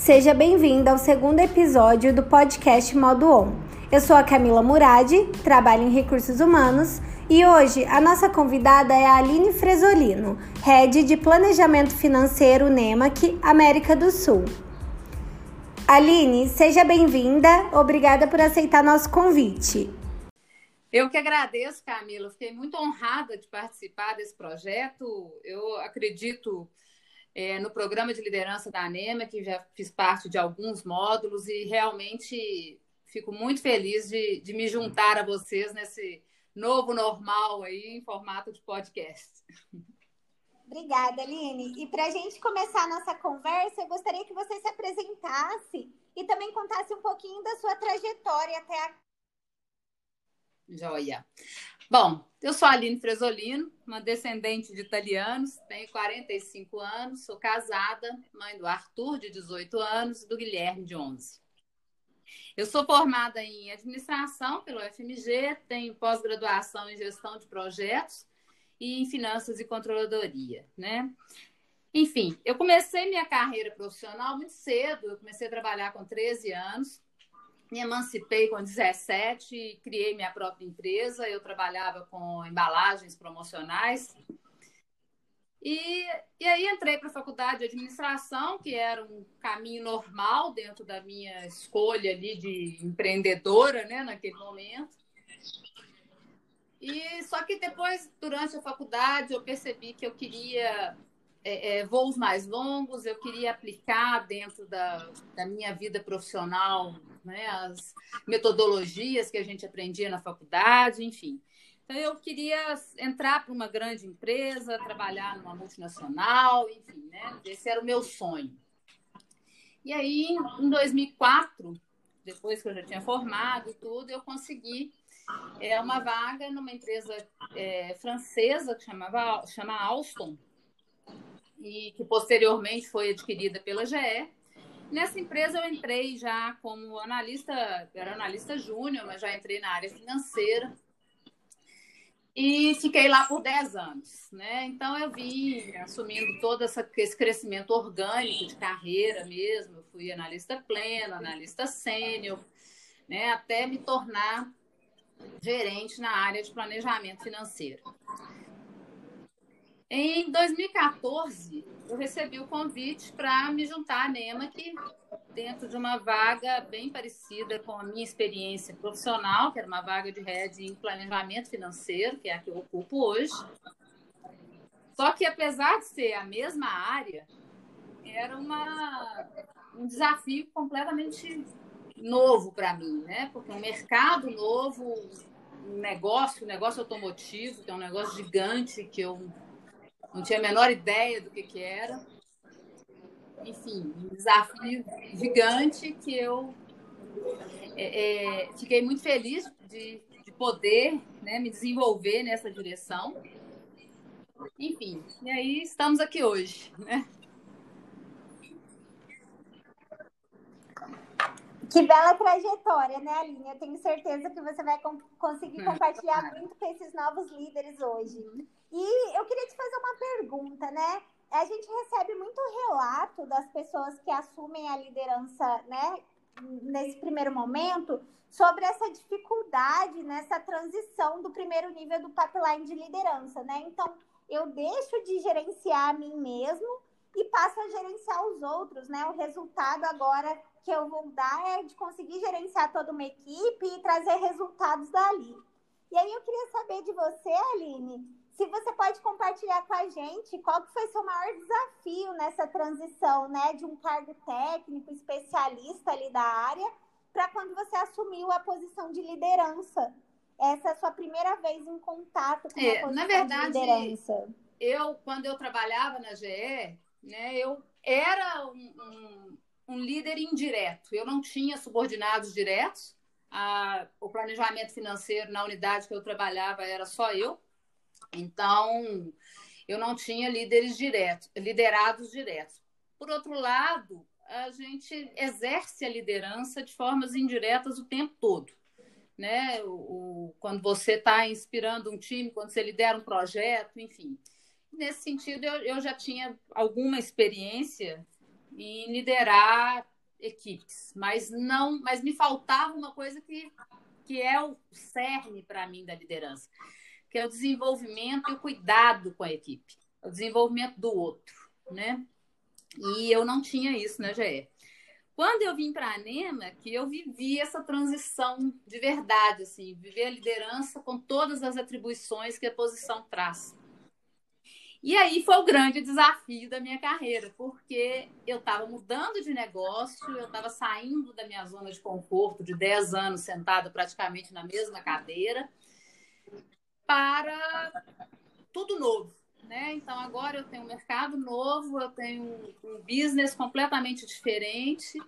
Seja bem-vinda ao segundo episódio do podcast Modo On. Eu sou a Camila Murad, trabalho em recursos humanos e hoje a nossa convidada é a Aline Fresolino, Head de Planejamento Financeiro NEMAC América do Sul. Aline, seja bem-vinda, obrigada por aceitar nosso convite. Eu que agradeço, Camila. Fiquei muito honrada de participar desse projeto. Eu acredito é, no programa de liderança da ANEMA, que já fiz parte de alguns módulos, e realmente fico muito feliz de, de me juntar a vocês nesse novo normal aí em formato de podcast. Obrigada, Aline. E para a gente começar a nossa conversa, eu gostaria que você se apresentasse e também contasse um pouquinho da sua trajetória até a. Joia. Bom, eu sou Aline Fresolino, uma descendente de italianos, tenho 45 anos, sou casada, mãe do Arthur, de 18 anos, e do Guilherme, de 11. Eu sou formada em administração pelo FMG, tenho pós-graduação em gestão de projetos e em finanças e controladoria, né? Enfim, eu comecei minha carreira profissional muito cedo, eu comecei a trabalhar com 13 anos, me emancipei com 17, criei minha própria empresa. Eu trabalhava com embalagens promocionais. E, e aí entrei para a faculdade de administração, que era um caminho normal dentro da minha escolha ali de empreendedora, né, naquele momento. E só que depois, durante a faculdade, eu percebi que eu queria é, é, voos mais longos, eu queria aplicar dentro da, da minha vida profissional né, as metodologias que a gente aprendia na faculdade, enfim. Então, eu queria entrar para uma grande empresa, trabalhar numa multinacional, enfim, né? Esse era o meu sonho. E aí, em 2004, depois que eu já tinha formado e tudo, eu consegui é, uma vaga numa empresa é, francesa que chamava, chama Alstom, e que posteriormente foi adquirida pela GE. Nessa empresa eu entrei já como analista, era analista júnior, mas já entrei na área financeira. E fiquei lá por 10 anos, né? Então eu vim assumindo todo essa, esse crescimento orgânico de carreira mesmo. Eu fui analista pleno, analista sênior, né? Até me tornar gerente na área de planejamento financeiro. Em 2014, eu recebi o convite para me juntar à NEMAC dentro de uma vaga bem parecida com a minha experiência profissional, que era uma vaga de head em planejamento financeiro, que é a que eu ocupo hoje. Só que, apesar de ser a mesma área, era uma, um desafio completamente novo para mim, né? Porque um mercado novo, um negócio, um negócio automotivo, que é um negócio gigante que eu não tinha a menor ideia do que, que era. Enfim, um desafio gigante que eu é, é, fiquei muito feliz de, de poder né, me desenvolver nessa direção. Enfim, e aí estamos aqui hoje, né? Que bela trajetória, né, Aline? Eu tenho certeza que você vai conseguir compartilhar muito com esses novos líderes hoje. E eu queria te fazer uma pergunta, né? A gente recebe muito relato das pessoas que assumem a liderança, né, nesse primeiro momento, sobre essa dificuldade nessa transição do primeiro nível do pipeline de liderança, né? Então, eu deixo de gerenciar a mim mesmo e passo a gerenciar os outros, né? O resultado agora que eu vou dar é de conseguir gerenciar toda uma equipe e trazer resultados dali. E aí eu queria saber de você, Aline, se você pode compartilhar com a gente qual que foi seu maior desafio nessa transição, né, de um cargo técnico, especialista ali da área, para quando você assumiu a posição de liderança. Essa é a sua primeira vez em contato com é, a posição na verdade, de liderança. Eu, quando eu trabalhava na GE, né, eu era um, um, um líder indireto. Eu não tinha subordinados diretos. A, o planejamento financeiro na unidade que eu trabalhava era só eu. Então, eu não tinha líderes diretos, liderados diretos. Por outro lado, a gente exerce a liderança de formas indiretas o tempo todo. Né? O, o quando você está inspirando um time, quando você lidera um projeto, enfim. Nesse sentido, eu, eu já tinha alguma experiência em liderar equipes, mas não, mas me faltava uma coisa que, que é o cerne para mim da liderança, que é o desenvolvimento e o cuidado com a equipe, o desenvolvimento do outro, né? E eu não tinha isso na GE. Quando eu vim para a Anema, que eu vivi essa transição de verdade, assim, viver a liderança com todas as atribuições que a posição traz. E aí foi o grande desafio da minha carreira, porque eu estava mudando de negócio, eu estava saindo da minha zona de conforto de 10 anos sentada praticamente na mesma cadeira, para tudo novo. Né? Então agora eu tenho um mercado novo, eu tenho um business completamente diferente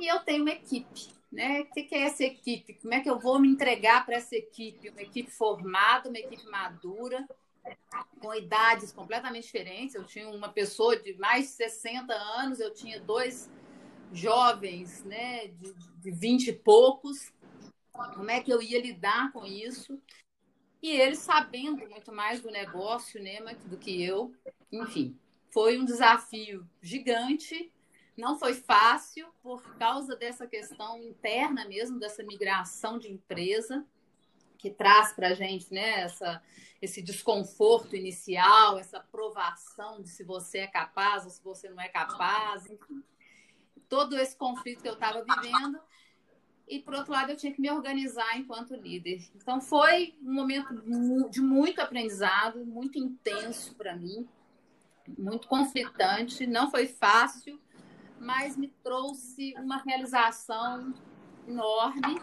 e eu tenho uma equipe. Né? O que é essa equipe? Como é que eu vou me entregar para essa equipe? Uma equipe formada, uma equipe madura, com idades completamente diferentes. Eu tinha uma pessoa de mais de 60 anos, eu tinha dois jovens né, de, de 20 e poucos. Como é que eu ia lidar com isso? E eles sabendo muito mais do negócio né, do que eu. Enfim, foi um desafio gigante. Não foi fácil por causa dessa questão interna mesmo, dessa migração de empresa que traz para a gente né, essa, esse desconforto inicial, essa provação de se você é capaz ou se você não é capaz, enfim. Todo esse conflito que eu estava vivendo. E, por outro lado, eu tinha que me organizar enquanto líder. Então, foi um momento de muito aprendizado, muito intenso para mim, muito conflitante. Não foi fácil, mas me trouxe uma realização enorme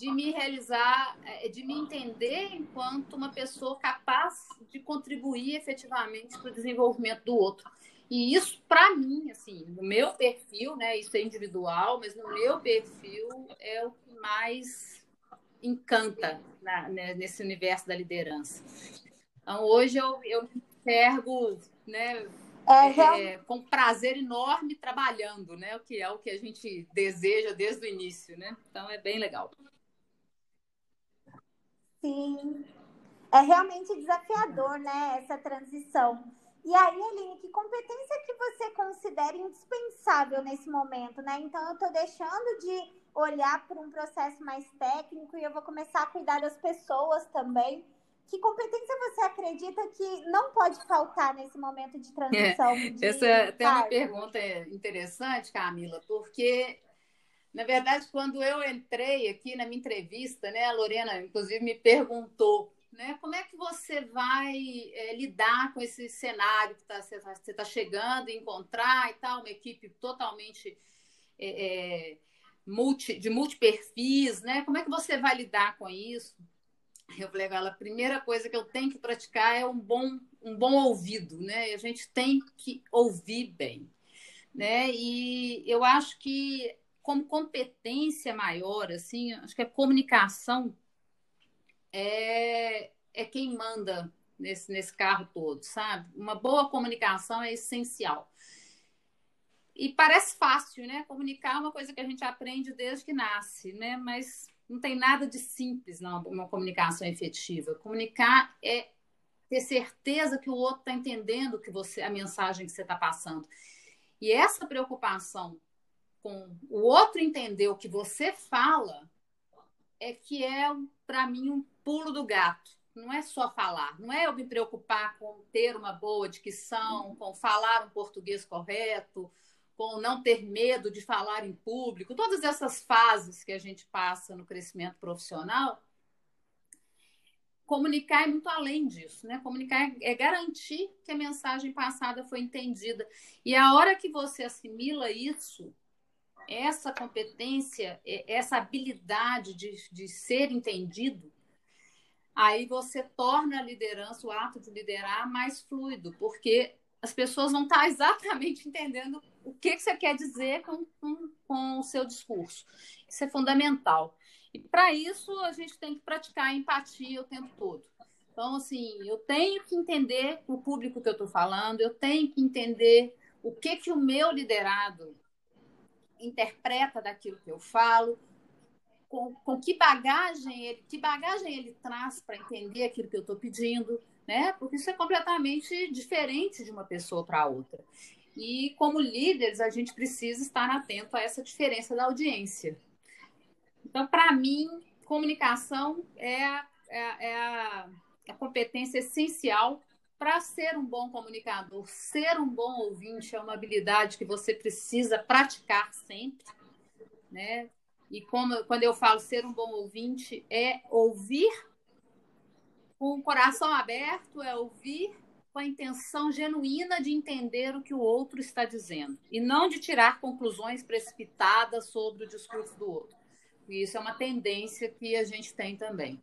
de me realizar, é, de me entender enquanto uma pessoa capaz de contribuir efetivamente para o desenvolvimento do outro. E isso, para mim, assim, no meu perfil, né, isso é individual, mas no meu perfil é o que mais encanta na, né, nesse universo da liderança. Então, hoje eu, eu me enxergo né, é, é, com prazer enorme trabalhando, né, o que é o que a gente deseja desde o início. Né? Então, é bem legal. Sim, é realmente desafiador, né, essa transição. E aí, Aline, que competência que você considera indispensável nesse momento, né? Então, eu estou deixando de olhar para um processo mais técnico e eu vou começar a cuidar das pessoas também. Que competência você acredita que não pode faltar nesse momento de transição? É, de essa é até uma pergunta interessante, Camila, porque na verdade, quando eu entrei aqui na minha entrevista, né, a Lorena, inclusive, me perguntou né, como é que você vai é, lidar com esse cenário que tá, você está tá chegando encontrar e tal, uma equipe totalmente é, é, multi, de multiperfis, né? Como é que você vai lidar com isso? Eu falei, a primeira coisa que eu tenho que praticar é um bom, um bom ouvido, né? A gente tem que ouvir bem, né? E eu acho que como competência maior, assim, acho que a comunicação é, é quem manda nesse, nesse carro todo, sabe? Uma boa comunicação é essencial. E parece fácil, né? Comunicar é uma coisa que a gente aprende desde que nasce, né? Mas não tem nada de simples numa uma comunicação efetiva. Comunicar é ter certeza que o outro está entendendo que você a mensagem que você está passando. E essa preocupação com o outro entender o que você fala, é que é, para mim, um pulo do gato. Não é só falar, não é eu me preocupar com ter uma boa dicção, com falar um português correto, com não ter medo de falar em público, todas essas fases que a gente passa no crescimento profissional. Comunicar é muito além disso, né? Comunicar é garantir que a mensagem passada foi entendida. E a hora que você assimila isso, essa competência, essa habilidade de, de ser entendido, aí você torna a liderança, o ato de liderar, mais fluido, porque as pessoas vão estar exatamente entendendo o que, que você quer dizer com, com, com o seu discurso. Isso é fundamental. E para isso, a gente tem que praticar empatia o tempo todo. Então, assim, eu tenho que entender o público que eu estou falando, eu tenho que entender o que, que o meu liderado interpreta daquilo que eu falo, com, com que bagagem ele, que bagagem ele traz para entender aquilo que eu estou pedindo, né? Porque isso é completamente diferente de uma pessoa para outra. E como líderes, a gente precisa estar atento a essa diferença da audiência. Então, para mim, comunicação é, é, é a, a competência essencial para ser um bom comunicador, ser um bom ouvinte é uma habilidade que você precisa praticar sempre, né? E como quando eu falo ser um bom ouvinte é ouvir com o coração aberto, é ouvir com a intenção genuína de entender o que o outro está dizendo e não de tirar conclusões precipitadas sobre o discurso do outro. E isso é uma tendência que a gente tem também.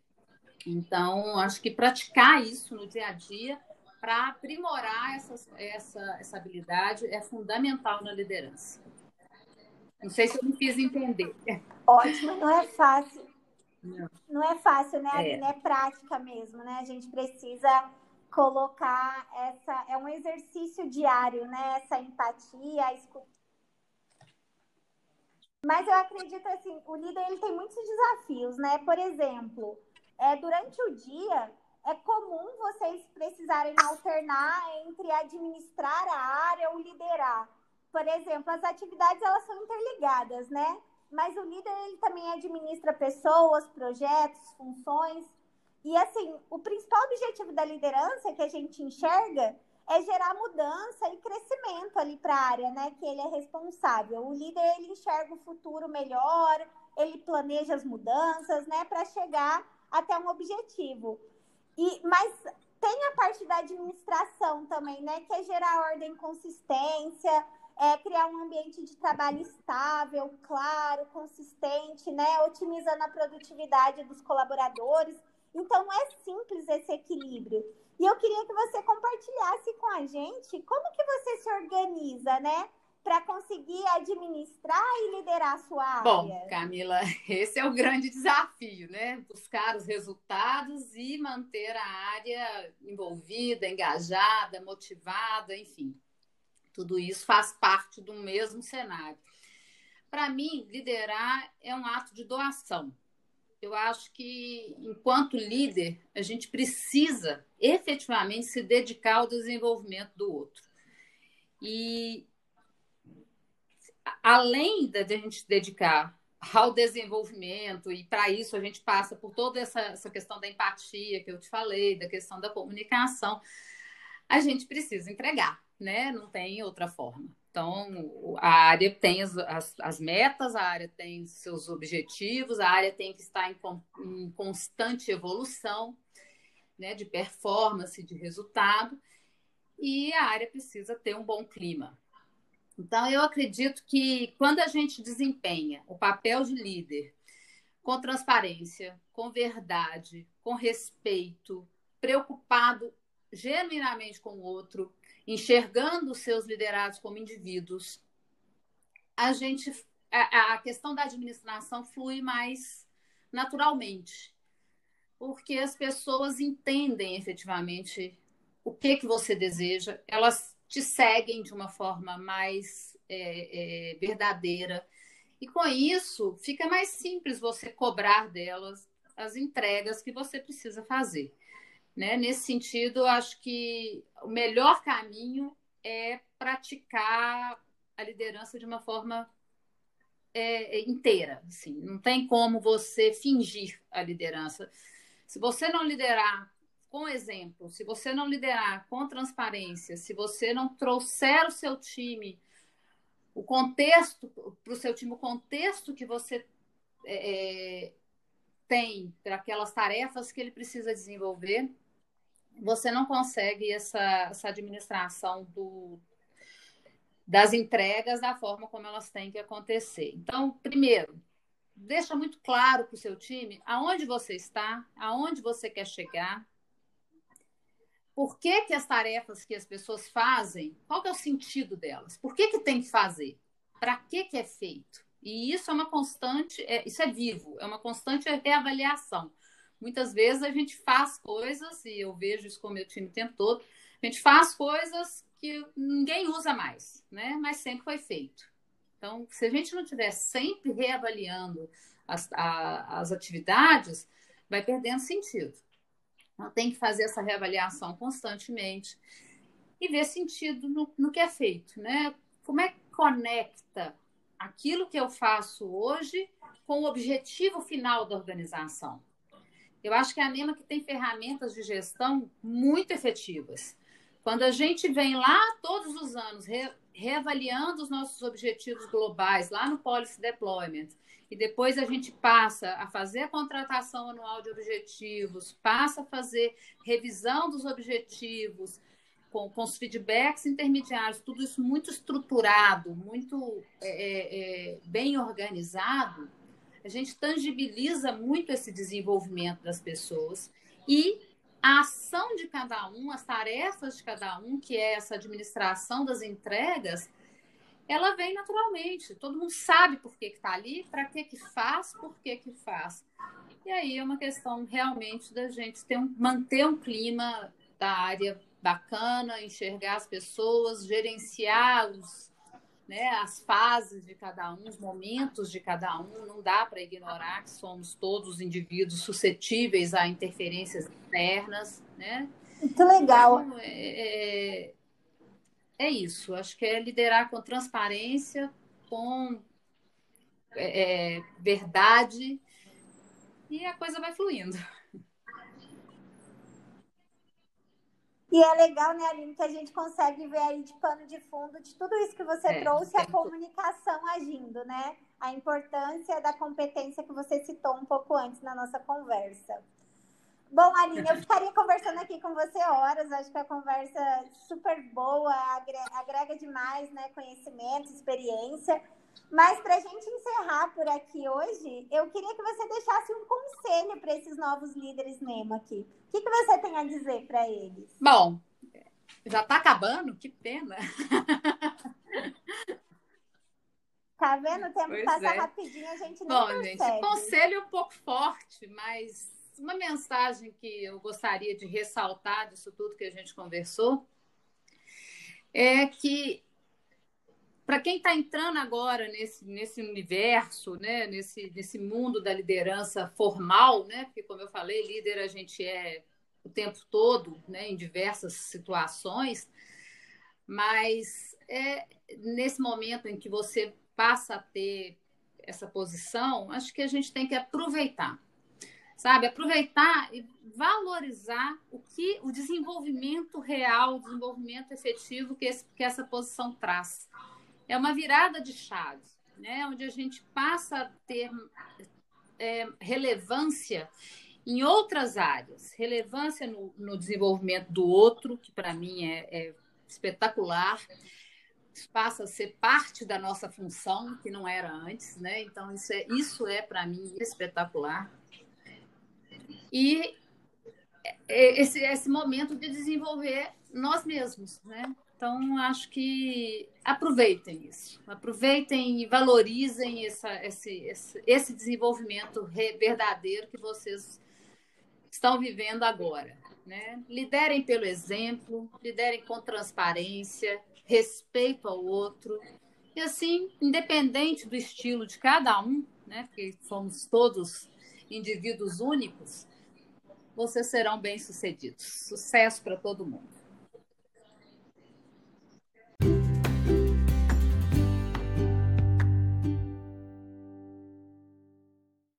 Então, acho que praticar isso no dia a dia para aprimorar essas, essa, essa habilidade é fundamental na liderança. Não sei se eu me fiz entender. Ótimo, não é fácil. Não, não é fácil, né? É. é prática mesmo, né? A gente precisa colocar essa. É um exercício diário, né? Essa empatia, a escuta. Mas eu acredito assim, o líder ele tem muitos desafios, né? Por exemplo, é, durante o dia, precisarem alternar entre administrar a área ou liderar. Por exemplo, as atividades elas são interligadas, né? Mas o líder ele também administra pessoas, projetos, funções. E assim, o principal objetivo da liderança que a gente enxerga é gerar mudança e crescimento ali para a área, né, que ele é responsável. O líder ele enxerga o futuro melhor, ele planeja as mudanças, né, para chegar até um objetivo. E, mas tem a parte da administração também, né? Que é gerar ordem e consistência, é criar um ambiente de trabalho estável, claro, consistente, né? Otimizando a produtividade dos colaboradores. Então, não é simples esse equilíbrio. E eu queria que você compartilhasse com a gente como que você se organiza, né? Para conseguir administrar e liderar a sua área? Bom, Camila, esse é o grande desafio, né? Buscar os resultados e manter a área envolvida, engajada, motivada, enfim. Tudo isso faz parte do mesmo cenário. Para mim, liderar é um ato de doação. Eu acho que, enquanto líder, a gente precisa efetivamente se dedicar ao desenvolvimento do outro. E além da gente dedicar ao desenvolvimento, e para isso a gente passa por toda essa, essa questão da empatia que eu te falei, da questão da comunicação, a gente precisa entregar, né? Não tem outra forma. Então, a área tem as, as, as, metas, a área tem seus objetivos, a área tem que estar em, em constante evolução, né, de performance, de resultado, e a área precisa ter um bom clima. Então, eu acredito que quando a gente desempenha o papel de líder com transparência, com verdade, com respeito, preocupado genuinamente com o outro, enxergando os seus liderados como indivíduos, a gente a, a questão da administração flui mais naturalmente, porque as pessoas entendem efetivamente o que que você deseja, elas te seguem de uma forma mais é, é, verdadeira. E com isso, fica mais simples você cobrar delas as entregas que você precisa fazer. Né? Nesse sentido, acho que o melhor caminho é praticar a liderança de uma forma é, é inteira. Assim. Não tem como você fingir a liderança. Se você não liderar com exemplo, se você não liderar com transparência, se você não trouxer o seu time, o contexto, para o seu time, o contexto que você é, é, tem para aquelas tarefas que ele precisa desenvolver, você não consegue essa, essa administração do, das entregas da forma como elas têm que acontecer. Então, primeiro, deixa muito claro para o seu time aonde você está, aonde você quer chegar, por que, que as tarefas que as pessoas fazem, qual é o sentido delas? Por que, que tem que fazer? Para que, que é feito? E isso é uma constante, é, isso é vivo, é uma constante reavaliação. Muitas vezes a gente faz coisas, e eu vejo isso com o meu time o tempo todo, a gente faz coisas que ninguém usa mais, né? mas sempre foi feito. Então, se a gente não estiver sempre reavaliando as, a, as atividades, vai perdendo sentido. Então, tem que fazer essa reavaliação constantemente. e ver sentido no, no que é feito, né? Como é que conecta aquilo que eu faço hoje com o objetivo final da organização? Eu acho que é a NEMA que tem ferramentas de gestão muito efetivas. Quando a gente vem lá todos os anos re, reavaliando os nossos objetivos globais, lá no Policy Deployment, e depois a gente passa a fazer a contratação anual de objetivos, passa a fazer revisão dos objetivos, com, com os feedbacks intermediários, tudo isso muito estruturado, muito é, é, é, bem organizado, a gente tangibiliza muito esse desenvolvimento das pessoas e a ação de cada um, as tarefas de cada um, que é essa administração das entregas, ela vem naturalmente. Todo mundo sabe por que está ali, para que, que faz, por que, que faz. E aí é uma questão realmente da gente ter um, manter um clima da área bacana, enxergar as pessoas, gerenciar os, né, as fases de cada um, os momentos de cada um. Não dá para ignorar que somos todos indivíduos suscetíveis a interferências externas. Né? Muito legal. Então, é, é, é isso. Acho que é liderar com transparência, com é, é verdade, e a coisa vai fluindo. E é legal, né, Aline, que a gente consegue ver aí de pano de fundo de tudo isso que você é, trouxe, a comunicação agindo, né? A importância da competência que você citou um pouco antes na nossa conversa. Bom, Aline, eu ficaria conversando aqui com você horas, acho que a conversa é super boa, agrega demais, né? Conhecimento, experiência. Mas para a gente encerrar por aqui hoje, eu queria que você deixasse um conselho para esses novos líderes mesmo aqui. O que, que você tem a dizer para eles? Bom, já está acabando? Que pena. Tá vendo? O tempo pois passa é. rapidinho, a gente não Bom, percebe. gente, conselho é um pouco forte, mas uma mensagem que eu gostaria de ressaltar disso tudo que a gente conversou é que para quem está entrando agora nesse, nesse universo, né, nesse, nesse mundo da liderança formal, né, porque, como eu falei, líder a gente é o tempo todo, né, em diversas situações, mas é nesse momento em que você passa a ter essa posição, acho que a gente tem que aproveitar, sabe? Aproveitar e valorizar o que o desenvolvimento real, o desenvolvimento efetivo que, esse, que essa posição traz é uma virada de chave, né? onde a gente passa a ter é, relevância em outras áreas, relevância no, no desenvolvimento do outro, que para mim é, é espetacular, passa a ser parte da nossa função, que não era antes, né? Então, isso é, isso é para mim espetacular. E é, esse, esse momento de desenvolver nós mesmos, né? Então, acho que aproveitem isso, aproveitem e valorizem essa, esse, esse, esse desenvolvimento verdadeiro que vocês estão vivendo agora. Né? Liderem pelo exemplo, liderem com transparência, respeito ao outro. E assim, independente do estilo de cada um, né? porque somos todos indivíduos únicos, vocês serão bem-sucedidos. Sucesso para todo mundo.